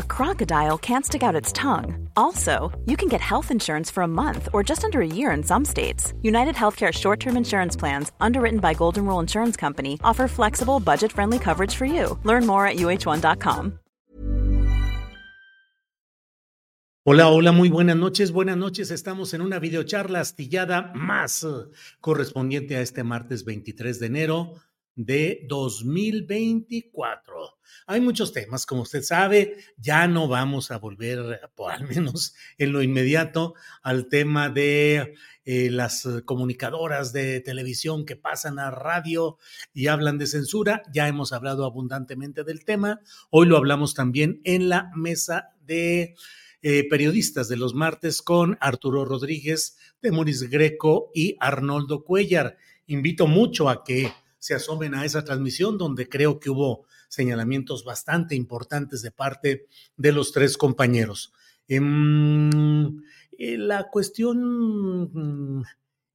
a crocodile can't stick out its tongue. Also, you can get health insurance for a month or just under a year in some states. United Healthcare short term insurance plans, underwritten by Golden Rule Insurance Company, offer flexible, budget friendly coverage for you. Learn more at uh1.com. Hola, hola, muy buenas noches. Buenas noches. Estamos en una videocharla astillada más eh, correspondiente a este martes 23 de enero de 2024. Hay muchos temas, como usted sabe, ya no vamos a volver, por al menos en lo inmediato, al tema de eh, las comunicadoras de televisión que pasan a radio y hablan de censura. Ya hemos hablado abundantemente del tema. Hoy lo hablamos también en la mesa de eh, periodistas de los martes con Arturo Rodríguez, Demoris Greco y Arnoldo Cuellar. Invito mucho a que se asomen a esa transmisión donde creo que hubo señalamientos bastante importantes de parte de los tres compañeros. Em, eh, la cuestión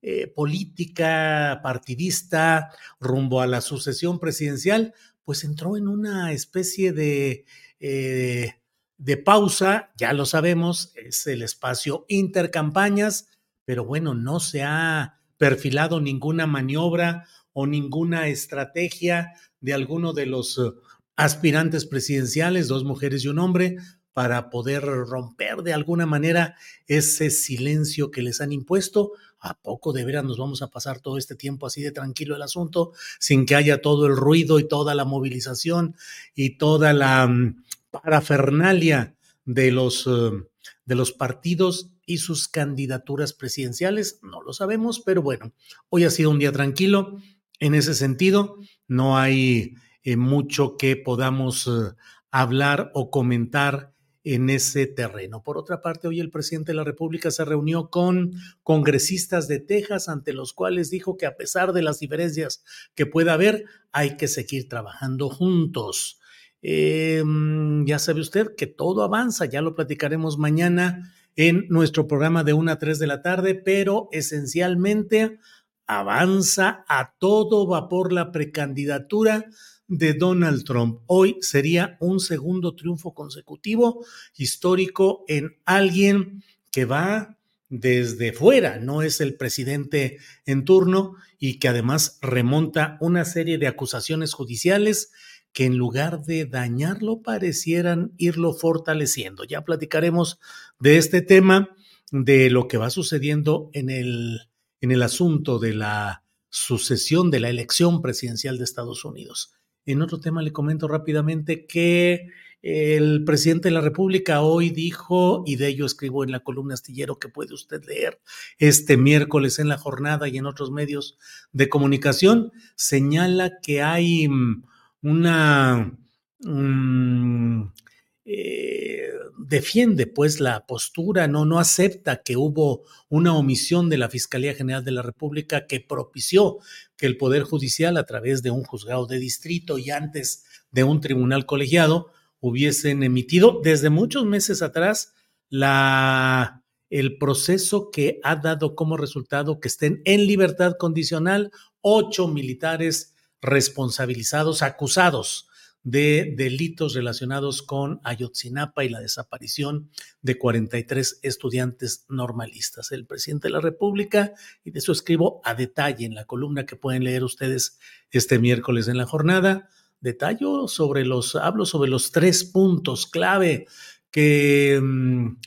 eh, política, partidista, rumbo a la sucesión presidencial, pues entró en una especie de, eh, de pausa, ya lo sabemos, es el espacio intercampañas, pero bueno, no se ha perfilado ninguna maniobra o ninguna estrategia de alguno de los eh, aspirantes presidenciales, dos mujeres y un hombre, para poder romper de alguna manera ese silencio que les han impuesto. ¿A poco de veras nos vamos a pasar todo este tiempo así de tranquilo el asunto, sin que haya todo el ruido y toda la movilización y toda la mm, parafernalia de los, eh, de los partidos y sus candidaturas presidenciales? No lo sabemos, pero bueno, hoy ha sido un día tranquilo en ese sentido, no hay eh, mucho que podamos eh, hablar o comentar en ese terreno. Por otra parte, hoy el presidente de la República se reunió con congresistas de Texas, ante los cuales dijo que a pesar de las diferencias que pueda haber, hay que seguir trabajando juntos. Em, ya sabe usted que todo avanza, ya lo platicaremos mañana en nuestro programa de 1 a 3 de la tarde, pero esencialmente avanza a todo vapor la precandidatura de Donald Trump. Hoy sería un segundo triunfo consecutivo histórico en alguien que va desde fuera, no es el presidente en turno y que además remonta una serie de acusaciones judiciales que en lugar de dañarlo parecieran irlo fortaleciendo. Ya platicaremos de este tema, de lo que va sucediendo en el en el asunto de la sucesión de la elección presidencial de Estados Unidos. En otro tema le comento rápidamente que el presidente de la República hoy dijo, y de ello escribo en la columna astillero que puede usted leer este miércoles en la jornada y en otros medios de comunicación, señala que hay mm, una... Mm, eh, defiende pues la postura, no, no acepta que hubo una omisión de la Fiscalía General de la República que propició que el Poder Judicial a través de un juzgado de distrito y antes de un tribunal colegiado hubiesen emitido desde muchos meses atrás la, el proceso que ha dado como resultado que estén en libertad condicional ocho militares responsabilizados, acusados de delitos relacionados con Ayotzinapa y la desaparición de 43 estudiantes normalistas. El presidente de la República, y de eso escribo a detalle en la columna que pueden leer ustedes este miércoles en la jornada, detallo sobre los, hablo sobre los tres puntos clave que mm,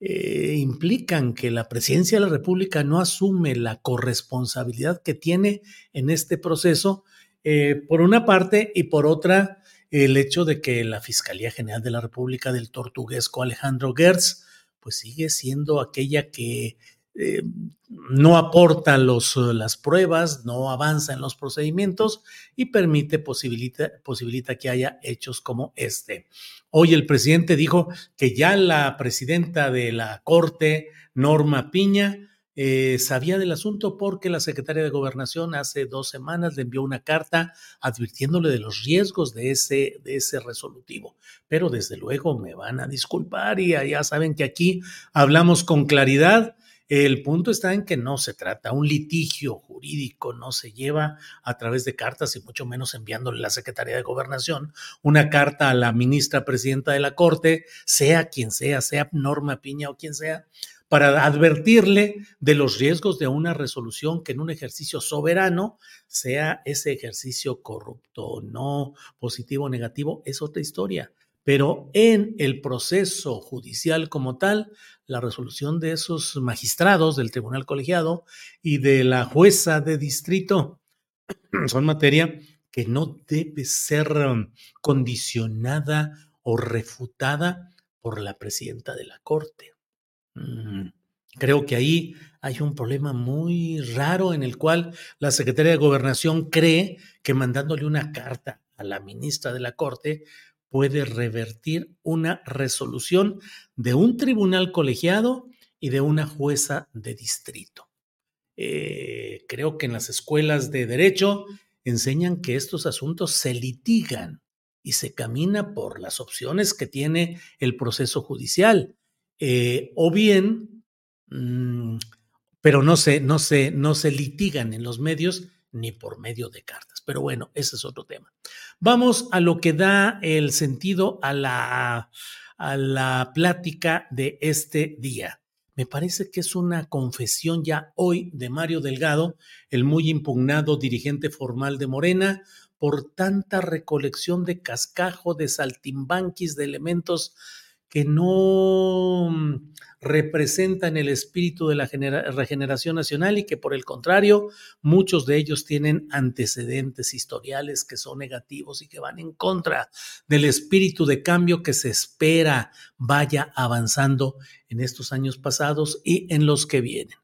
eh, implican que la presidencia de la República no asume la corresponsabilidad que tiene en este proceso, eh, por una parte, y por otra, el hecho de que la Fiscalía General de la República del Tortuguesco Alejandro Gertz, pues sigue siendo aquella que eh, no aporta las pruebas, no avanza en los procedimientos y permite, posibilita, posibilita que haya hechos como este. Hoy el presidente dijo que ya la presidenta de la Corte, Norma Piña, eh, sabía del asunto porque la secretaria de Gobernación hace dos semanas le envió una carta advirtiéndole de los riesgos de ese, de ese resolutivo. Pero desde luego me van a disculpar y ya saben que aquí hablamos con claridad. El punto está en que no se trata, un litigio jurídico no se lleva a través de cartas y mucho menos enviándole a la Secretaría de Gobernación una carta a la ministra presidenta de la Corte, sea quien sea, sea Norma Piña o quien sea, para advertirle de los riesgos de una resolución que en un ejercicio soberano sea ese ejercicio corrupto, no positivo o negativo, es otra historia. Pero en el proceso judicial como tal, la resolución de esos magistrados del tribunal colegiado y de la jueza de distrito son materia que no debe ser um, condicionada o refutada por la presidenta de la Corte. Creo que ahí hay un problema muy raro en el cual la Secretaría de Gobernación cree que mandándole una carta a la ministra de la Corte puede revertir una resolución de un tribunal colegiado y de una jueza de distrito. Eh, creo que en las escuelas de derecho enseñan que estos asuntos se litigan y se camina por las opciones que tiene el proceso judicial. Eh, o bien, mm, pero no se, no, se, no se litigan en los medios ni por medio de cartas. Pero bueno, ese es otro tema. Vamos a lo que da el sentido a la, a la plática de este día. Me parece que es una confesión ya hoy de Mario Delgado, el muy impugnado dirigente formal de Morena, por tanta recolección de cascajo, de saltimbanquis, de elementos que no mm, representan el espíritu de la regeneración nacional y que por el contrario, muchos de ellos tienen antecedentes historiales que son negativos y que van en contra del espíritu de cambio que se espera vaya avanzando en estos años pasados y en los que vienen.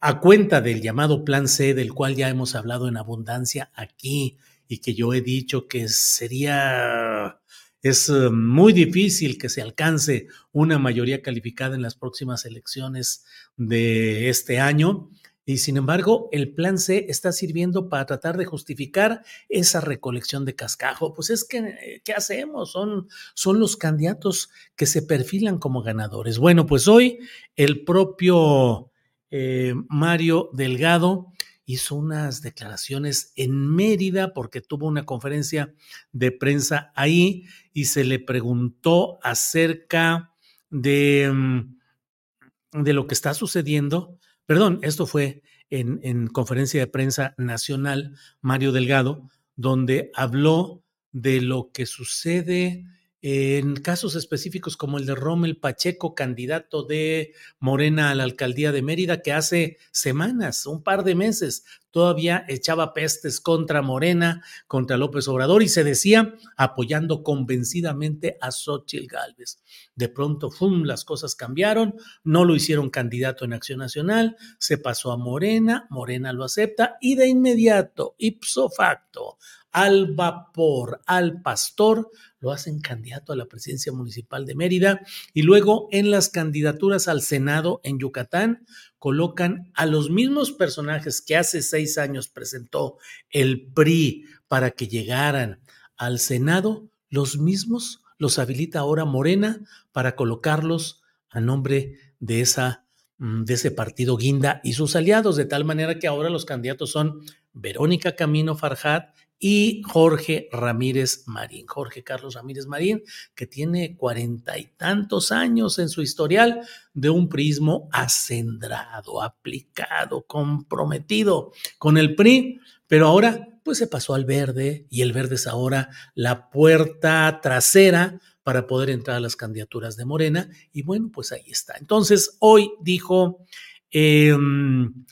A cuenta del llamado Plan C, del cual ya hemos hablado en abundancia aquí y que yo he dicho que sería es eh, muy difícil que se alcance una mayoría calificada en las próximas elecciones de este año. Y sin embargo, el plan C está sirviendo para tratar de justificar esa recolección de cascajo. Pues es que, eh, ¿qué hacemos? Son, son los candidatos que se perfilan como ganadores. Bueno, pues hoy el propio eh, Mario Delgado hizo unas declaraciones en Mérida porque tuvo una conferencia de prensa ahí y se le preguntó acerca de, mm, de lo que está sucediendo. Perdón, esto fue en, en conferencia de prensa nacional, Mario Delgado, donde habló de lo que sucede en casos específicos como el de Rommel Pacheco, candidato de Morena a la alcaldía de Mérida, que hace semanas, un par de meses, todavía echaba pestes contra Morena, contra López Obrador y se decía apoyando convencidamente a Xochitl Gálvez. De pronto, ¡fum!, las cosas cambiaron, no lo hicieron candidato en Acción Nacional, se pasó a Morena, Morena lo acepta y de inmediato, ipso facto, al vapor, al pastor, lo hacen candidato a la presidencia municipal de Mérida y luego en las candidaturas al Senado en Yucatán colocan a los mismos personajes que hace seis años presentó el PRI para que llegaran al Senado, los mismos los habilita ahora Morena para colocarlos a nombre de esa mm, de ese partido Guinda y sus aliados, de tal manera que ahora los candidatos son Verónica Camino Farjat y Jorge Ramírez Marín. Jorge Carlos Ramírez Marín, que tiene cuarenta y tantos años en su historial de un prismo acendrado, aplicado, comprometido con el PRI, pero ahora pues se pasó al verde y el verde es ahora la puerta trasera para poder entrar a las candidaturas de Morena y bueno, pues ahí está. Entonces, hoy dijo em,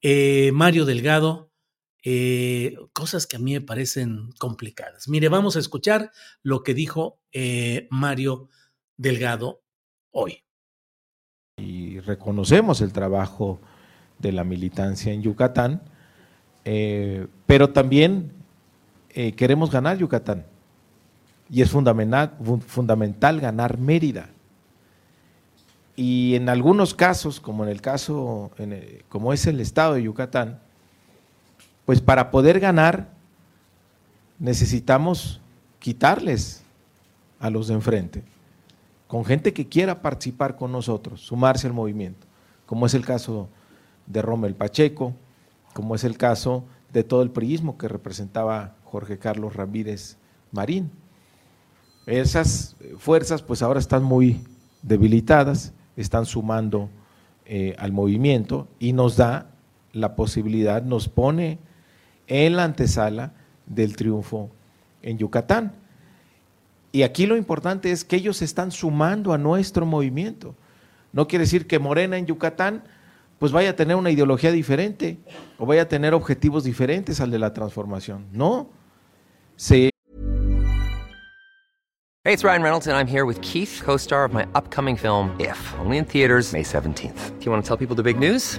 eh, Mario Delgado, eh, cosas que a mí me parecen complicadas. Mire, vamos a escuchar lo que dijo eh, Mario Delgado hoy. Y reconocemos el trabajo de la militancia en Yucatán, eh, pero también queremos ganar Yucatán. Y es fundamental, fundamental ganar Mérida. Y en algunos casos, como en el caso, como es el estado de Yucatán, pues para poder ganar necesitamos quitarles a los de enfrente, con gente que quiera participar con nosotros, sumarse al movimiento, como es el caso de Rommel Pacheco, como es el caso de todo el priismo que representaba Jorge Carlos Ramírez Marín. Esas fuerzas pues ahora están muy debilitadas, están sumando eh, al movimiento y nos da la posibilidad, nos pone en la antesala del triunfo en Yucatán. Y aquí lo importante es que ellos están sumando a nuestro movimiento. No quiere decir que Morena en Yucatán pues vaya a tener una ideología diferente o vaya a tener objetivos diferentes al de la transformación. No. Se Hey, it's Ryan Reynolds and I'm here with Keith, co-star of my upcoming film If, only in theaters May 17th. Do you want to tell people the big news?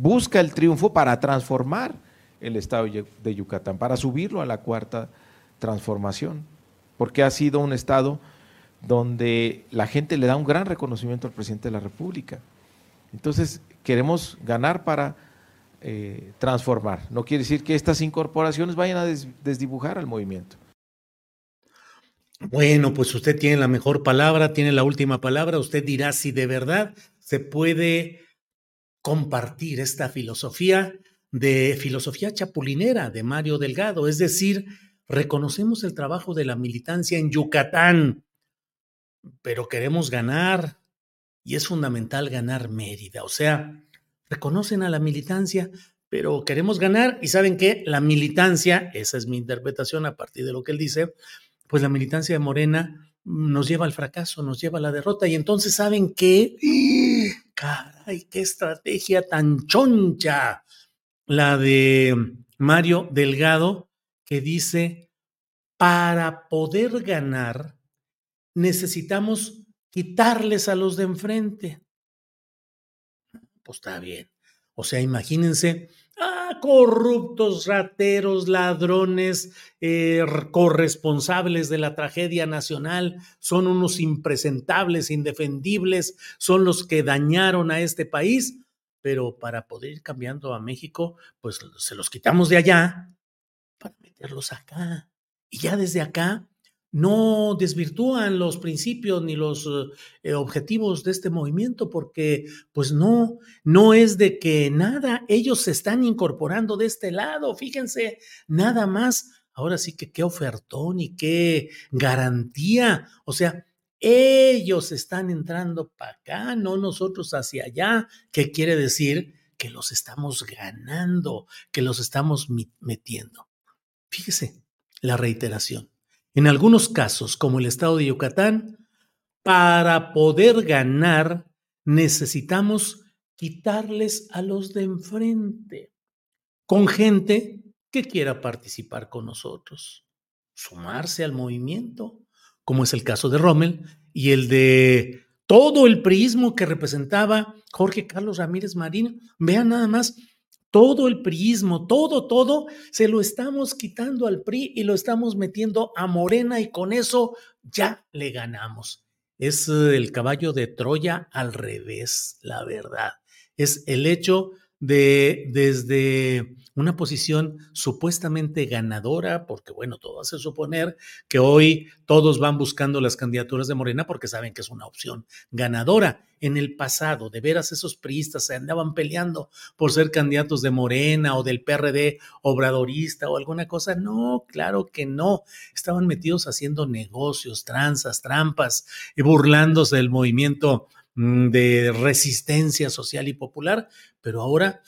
Busca el triunfo para transformar el estado de Yucatán, para subirlo a la cuarta transformación, porque ha sido un estado donde la gente le da un gran reconocimiento al presidente de la República. Entonces, queremos ganar para eh, transformar. No quiere decir que estas incorporaciones vayan a desdibujar al movimiento. Bueno, pues usted tiene la mejor palabra, tiene la última palabra. Usted dirá si de verdad se puede compartir esta filosofía de filosofía chapulinera de Mario Delgado, es decir, reconocemos el trabajo de la militancia en Yucatán, pero queremos ganar y es fundamental ganar Mérida, o sea, reconocen a la militancia, pero queremos ganar y saben que la militancia, esa es mi interpretación a partir de lo que él dice, pues la militancia de Morena nos lleva al fracaso, nos lleva a la derrota. Y entonces saben que Caray, qué estrategia tan choncha la de Mario Delgado, que dice, para poder ganar, necesitamos quitarles a los de enfrente. Pues está bien. O sea, imagínense corruptos, rateros, ladrones, eh, corresponsables de la tragedia nacional, son unos impresentables, indefendibles, son los que dañaron a este país, pero para poder ir cambiando a México, pues se los quitamos de allá para meterlos acá. Y ya desde acá no desvirtúan los principios ni los eh, objetivos de este movimiento porque pues no, no es de que nada, ellos se están incorporando de este lado, fíjense, nada más. Ahora sí que qué ofertón y qué garantía. O sea, ellos están entrando para acá, no nosotros hacia allá. ¿Qué quiere decir? Que los estamos ganando, que los estamos metiendo. Fíjese la reiteración en algunos casos, como el estado de Yucatán, para poder ganar necesitamos quitarles a los de enfrente, con gente que quiera participar con nosotros, sumarse al movimiento, como es el caso de Rommel y el de todo el prismo que representaba Jorge Carlos Ramírez Marín. Vean nada más todo el priismo, todo, todo, se lo estamos quitando al PRI y lo estamos metiendo a Morena y con eso ya le ganamos. Es eh, el caballo de Troya al revés, la verdad. Es el hecho de desde una posición supuestamente ganadora, porque bueno, todo hace suponer que hoy todos van buscando las candidaturas de Morena porque saben que es una opción ganadora. En el pasado, de veras esos priistas se andaban peleando por ser candidatos de Morena o del PRD obradorista o alguna cosa. No, claro que no. Estaban metidos haciendo negocios, tranzas, trampas, y burlándose del movimiento de resistencia social y popular, pero ahora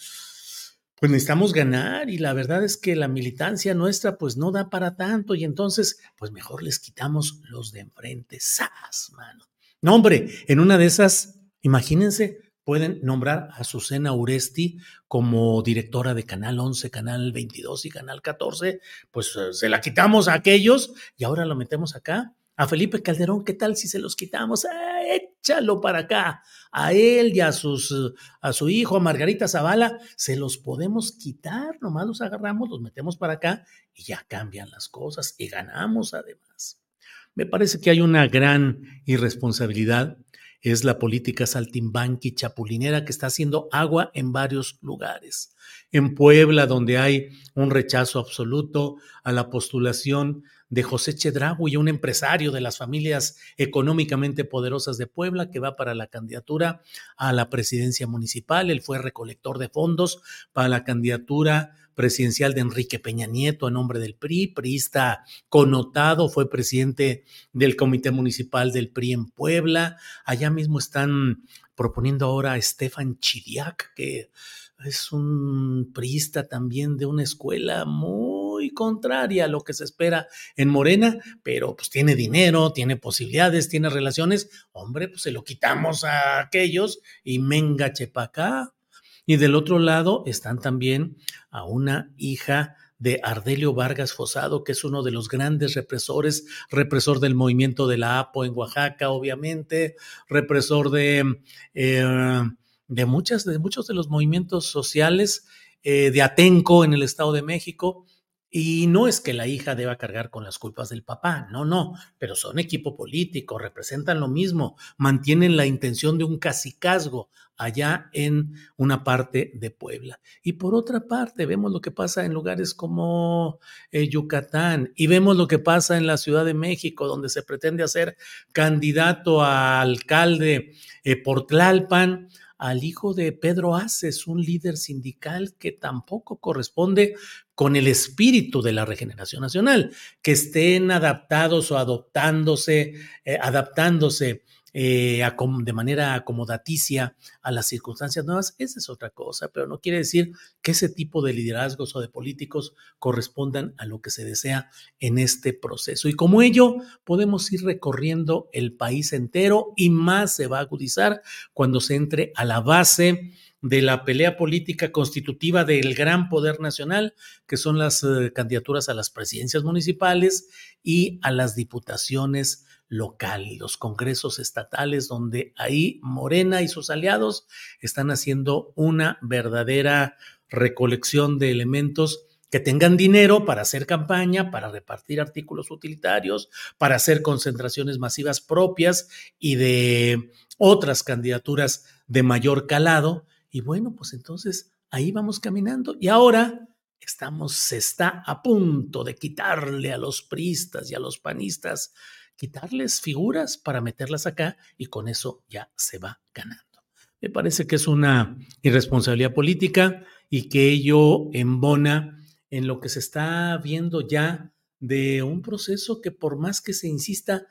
pues necesitamos ganar y la verdad es que la militancia nuestra pues no da para tanto y entonces pues mejor les quitamos los de enfrente. ¡Sas, mano! No, hombre, en una de esas, imagínense, pueden nombrar a Susana Uresti como directora de Canal 11, Canal 22 y Canal 14, pues eh, se la quitamos a aquellos y ahora lo metemos acá. A Felipe Calderón, ¿qué tal si se los quitamos? ¡Ah, échalo para acá. A él y a, sus, a su hijo, a Margarita Zavala, se los podemos quitar, nomás los agarramos, los metemos para acá y ya cambian las cosas y ganamos además. Me parece que hay una gran irresponsabilidad, es la política saltimbanqui chapulinera que está haciendo agua en varios lugares. En Puebla, donde hay un rechazo absoluto a la postulación de José Chedragui, un empresario de las familias económicamente poderosas de Puebla, que va para la candidatura a la presidencia municipal. Él fue recolector de fondos para la candidatura presidencial de Enrique Peña Nieto en nombre del PRI, priista connotado, fue presidente del Comité Municipal del PRI en Puebla. Allá mismo están proponiendo ahora a Estefan Chiriac, que es un priista también de una escuela muy contraria a lo que se espera en Morena, pero pues tiene dinero, tiene posibilidades, tiene relaciones, hombre, pues se lo quitamos a aquellos y menga acá. Y del otro lado están también a una hija de Ardelio Vargas Fosado, que es uno de los grandes represores, represor del movimiento de la APO en Oaxaca, obviamente, represor de, eh, de, muchas, de muchos de los movimientos sociales, eh, de Atenco en el Estado de México, y no es que la hija deba cargar con las culpas del papá, no, no, pero son equipo político, representan lo mismo, mantienen la intención de un cacicazgo allá en una parte de Puebla. Y por otra parte, vemos lo que pasa en lugares como eh, Yucatán y vemos lo que pasa en la Ciudad de México, donde se pretende hacer candidato a alcalde eh, por Tlalpan al hijo de Pedro Aces, un líder sindical que tampoco corresponde con el espíritu de la regeneración nacional, que estén adaptados o adoptándose, eh, adaptándose eh, de manera acomodaticia a las circunstancias nuevas, esa es otra cosa, pero no quiere decir que ese tipo de liderazgos o de políticos correspondan a lo que se desea en este proceso. Y como ello, podemos ir recorriendo el país entero y más se va a agudizar cuando se entre a la base de la pelea política constitutiva del gran poder nacional, que son las eh, candidaturas a las presidencias municipales y a las diputaciones local y los congresos estatales, donde ahí Morena y sus aliados están haciendo una verdadera recolección de elementos que tengan dinero para hacer campaña, para repartir artículos utilitarios, para hacer concentraciones masivas propias y de otras candidaturas de mayor calado. Y bueno, pues entonces ahí vamos caminando. Y ahora estamos, se está a punto de quitarle a los priistas y a los panistas quitarles figuras para meterlas acá y con eso ya se va ganando. Me parece que es una irresponsabilidad política y que ello embona en lo que se está viendo ya de un proceso que por más que se insista,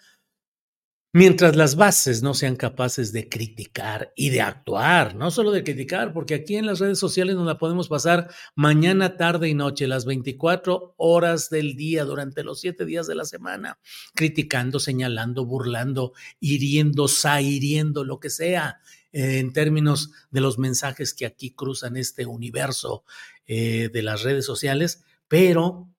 Mientras las bases no sean capaces de criticar y de actuar, no solo de criticar, porque aquí en las redes sociales nos la podemos pasar mañana, tarde y noche, las 24 horas del día, durante los siete días de la semana, criticando, señalando, burlando, hiriendo, sahiriendo, lo que sea, eh, en términos de los mensajes que aquí cruzan este universo eh, de las redes sociales, pero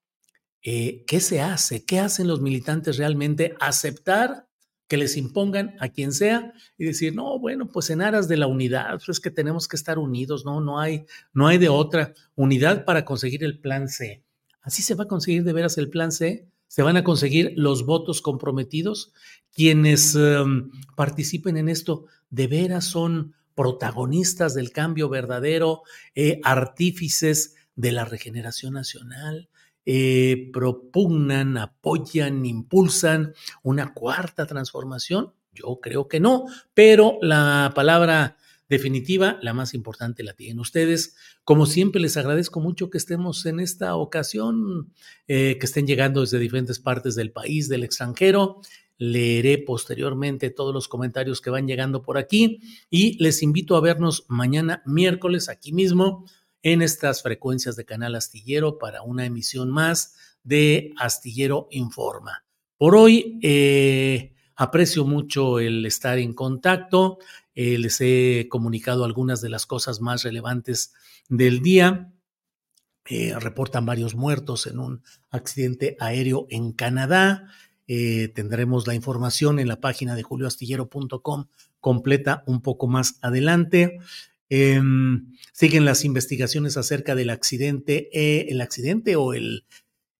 eh, ¿qué se hace? ¿Qué hacen los militantes realmente? Aceptar que les impongan a quien sea y decir, no, bueno, pues en aras de la unidad, pues es que tenemos que estar unidos, no, no hay, no hay de otra unidad para conseguir el plan C. Así se va a conseguir de veras el plan C, se van a conseguir los votos comprometidos. Quienes em, participen en esto de veras son protagonistas del cambio verdadero, eh, artífices de la regeneración nacional, eh, propugnan, apoyan, impulsan una cuarta transformación? Yo creo que no, pero la palabra definitiva, la más importante, la tienen ustedes. Como siempre, les agradezco mucho que estemos en esta ocasión, eh, que estén llegando desde diferentes partes del país, del extranjero. Leeré posteriormente todos los comentarios que van llegando por aquí y les invito a vernos mañana miércoles aquí mismo en estas frecuencias de Canal Astillero para una emisión más de Astillero Informa. Por hoy eh, aprecio mucho el estar en contacto, eh, les he comunicado algunas de las cosas más relevantes del día. Eh, reportan varios muertos en un accidente aéreo en Canadá. tendremos la información en la página de julioastillero.com completa un poco más adelante. Em, siguen las investigaciones acerca del accidente, eh, el accidente o el,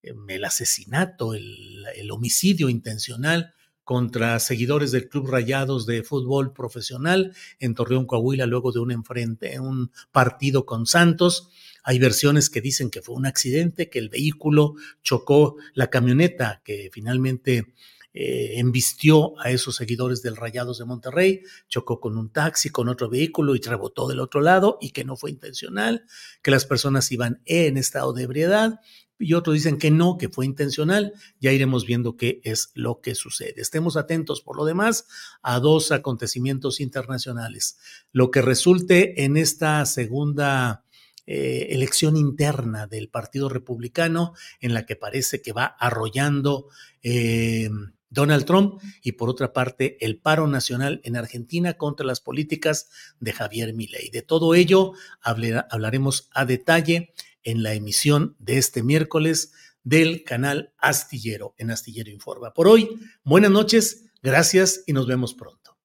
em, el asesinato, el, el, homicidio intencional contra seguidores del Club Rayados de Fútbol Profesional en Torreón, Coahuila, luego de un enfrente, un partido con Santos. Hay versiones que dicen que fue un accidente, que el vehículo chocó la camioneta que finalmente eh, embistió a esos seguidores del Rayados de Monterrey, chocó con un taxi, con otro vehículo y rebotó del otro lado y que no fue intencional, que las personas iban en estado de ebriedad y otros dicen que no, que fue intencional. Ya iremos viendo qué es lo que sucede. Estemos atentos, por lo demás, a dos acontecimientos internacionales. Lo que resulte en esta segunda eh, elección interna del Partido Republicano, en la que parece que va arrollando eh, Donald Trump y por otra parte el paro nacional en Argentina contra las políticas de Javier Milei. De todo ello hablaremos a detalle en la emisión de este miércoles del canal Astillero en Astillero Informa. Por hoy, buenas noches, gracias y nos vemos pronto.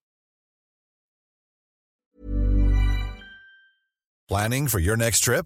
Planning for your next trip?